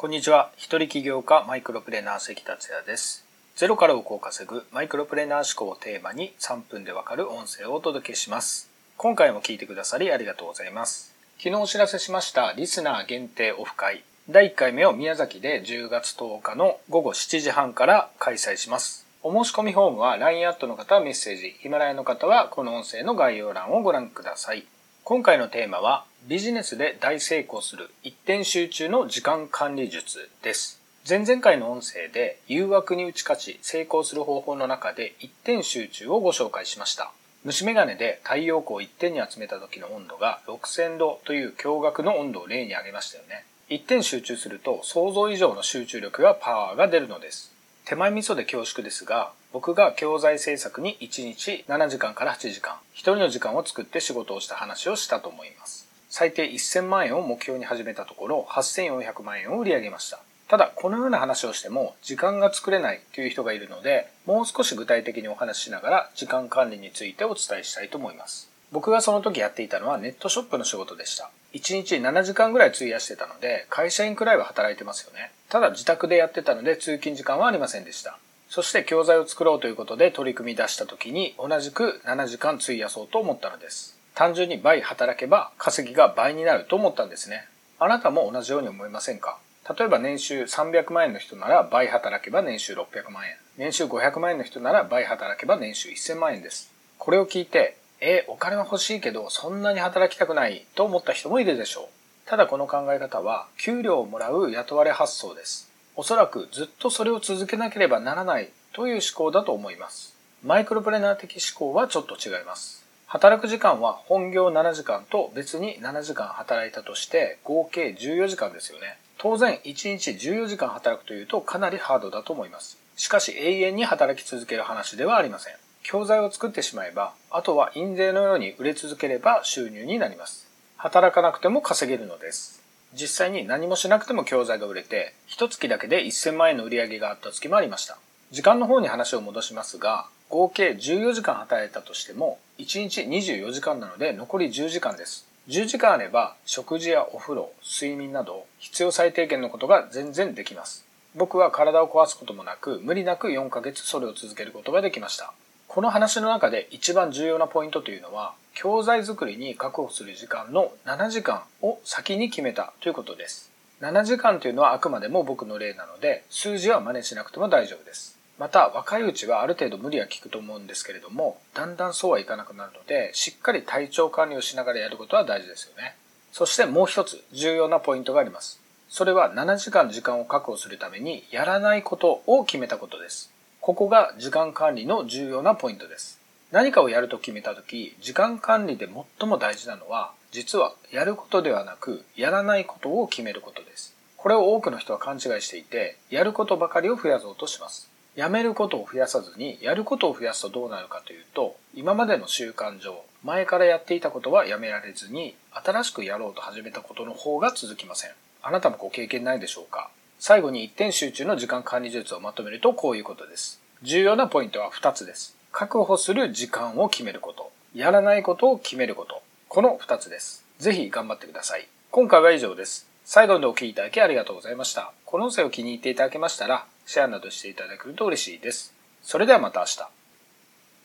こんにちは。一人起業家マイクロプレーナー関達也です。ゼロから億を稼ぐマイクロプレーナー思考をテーマに3分でわかる音声をお届けします。今回も聞いてくださりありがとうございます。昨日お知らせしましたリスナー限定オフ会第1回目を宮崎で10月10日の午後7時半から開催します。お申し込みフォームは LINE アットの方はメッセージ、ヒマラヤの方はこの音声の概要欄をご覧ください。今回のテーマはビジネスで大成功する一点集中の時間管理術です。前々回の音声で誘惑に打ち勝ち成功する方法の中で一点集中をご紹介しました。虫眼鏡で太陽光を一点に集めた時の温度が6000度という驚愕の温度を例に挙げましたよね。一点集中すると想像以上の集中力やパワーが出るのです。手前味噌で恐縮ですが、僕が教材制作に1日7時間から8時間、一人の時間を作って仕事をした話をしたと思います。最低1000万円を目標に始めたところ、8400万円を売り上げました。ただ、このような話をしても、時間が作れないという人がいるので、もう少し具体的にお話ししながら、時間管理についてお伝えしたいと思います。僕がその時やっていたのはネットショップの仕事でした。1日7時間ぐらい費やしてたので、会社員くらいは働いてますよね。ただ自宅でやってたので通勤時間はありませんでした。そして教材を作ろうということで取り組み出した時に同じく7時間費やそうと思ったのです。単純に倍働けば稼ぎが倍になると思ったんですね。あなたも同じように思いませんか？例えば年収300万円の人なら倍働けば年収600万円。年収500万円の人なら倍働けば年収1000万円です。これを聞いて、えお金は欲しいけどそんなに働きたくないと思った人もいるでしょう。ただこの考え方は給料をもらう雇われ発想です。おそらくずっとそれを続けなければならないという思考だと思います。マイクロプレナー的思考はちょっと違います。働く時間は本業7時間と別に7時間働いたとして合計14時間ですよね。当然1日14時間働くというとかなりハードだと思います。しかし永遠に働き続ける話ではありません。教材を作ってしまえば、あとは印税のように売れ続ければ収入になります。働かなくても稼げるのです。実際に何もしなくても教材が売れて、一月だけで1000万円の売り上げがあった月もありました。時間の方に話を戻しますが、合計14時間働いたとしても、1日24時間なので残り10時間です。10時間あれば、食事やお風呂、睡眠など、必要最低限のことが全然できます。僕は体を壊すこともなく、無理なく4ヶ月それを続けることができました。この話の中で一番重要なポイントというのは、教材作りに確保する時間の7時間を先に決めたということです。7時間というのはあくまでも僕の例なので、数字は真似しなくても大丈夫です。また、若いうちはある程度無理は効くと思うんですけれども、だんだんそうはいかなくなるので、しっかり体調管理をしながらやることは大事ですよね。そしてもう一つ重要なポイントがあります。それは7時間時間を確保するためにやらないことを決めたことです。ここが時間管理の重要なポイントです。何かをやると決めたとき、時間管理で最も大事なのは、実はやることではなく、やらないことを決めることです。これを多くの人は勘違いしていて、やることばかりを増やそうとします。やめることを増やさずに、やることを増やすとどうなるかというと、今までの習慣上、前からやっていたことはやめられずに、新しくやろうと始めたことの方が続きません。あなたもご経験ないでしょうか？最後に一点集中の時間管理術をまとめるとこういうことです。重要なポイントは2つです。確保する時間を決めること。やらないことを決めること。この2つです。ぜひ頑張ってください。今回は以上です。最後までお聴きいただきありがとうございました。この音声を気に入っていただけましたら、シェアなどしていただけると嬉しいです。それではまた明日。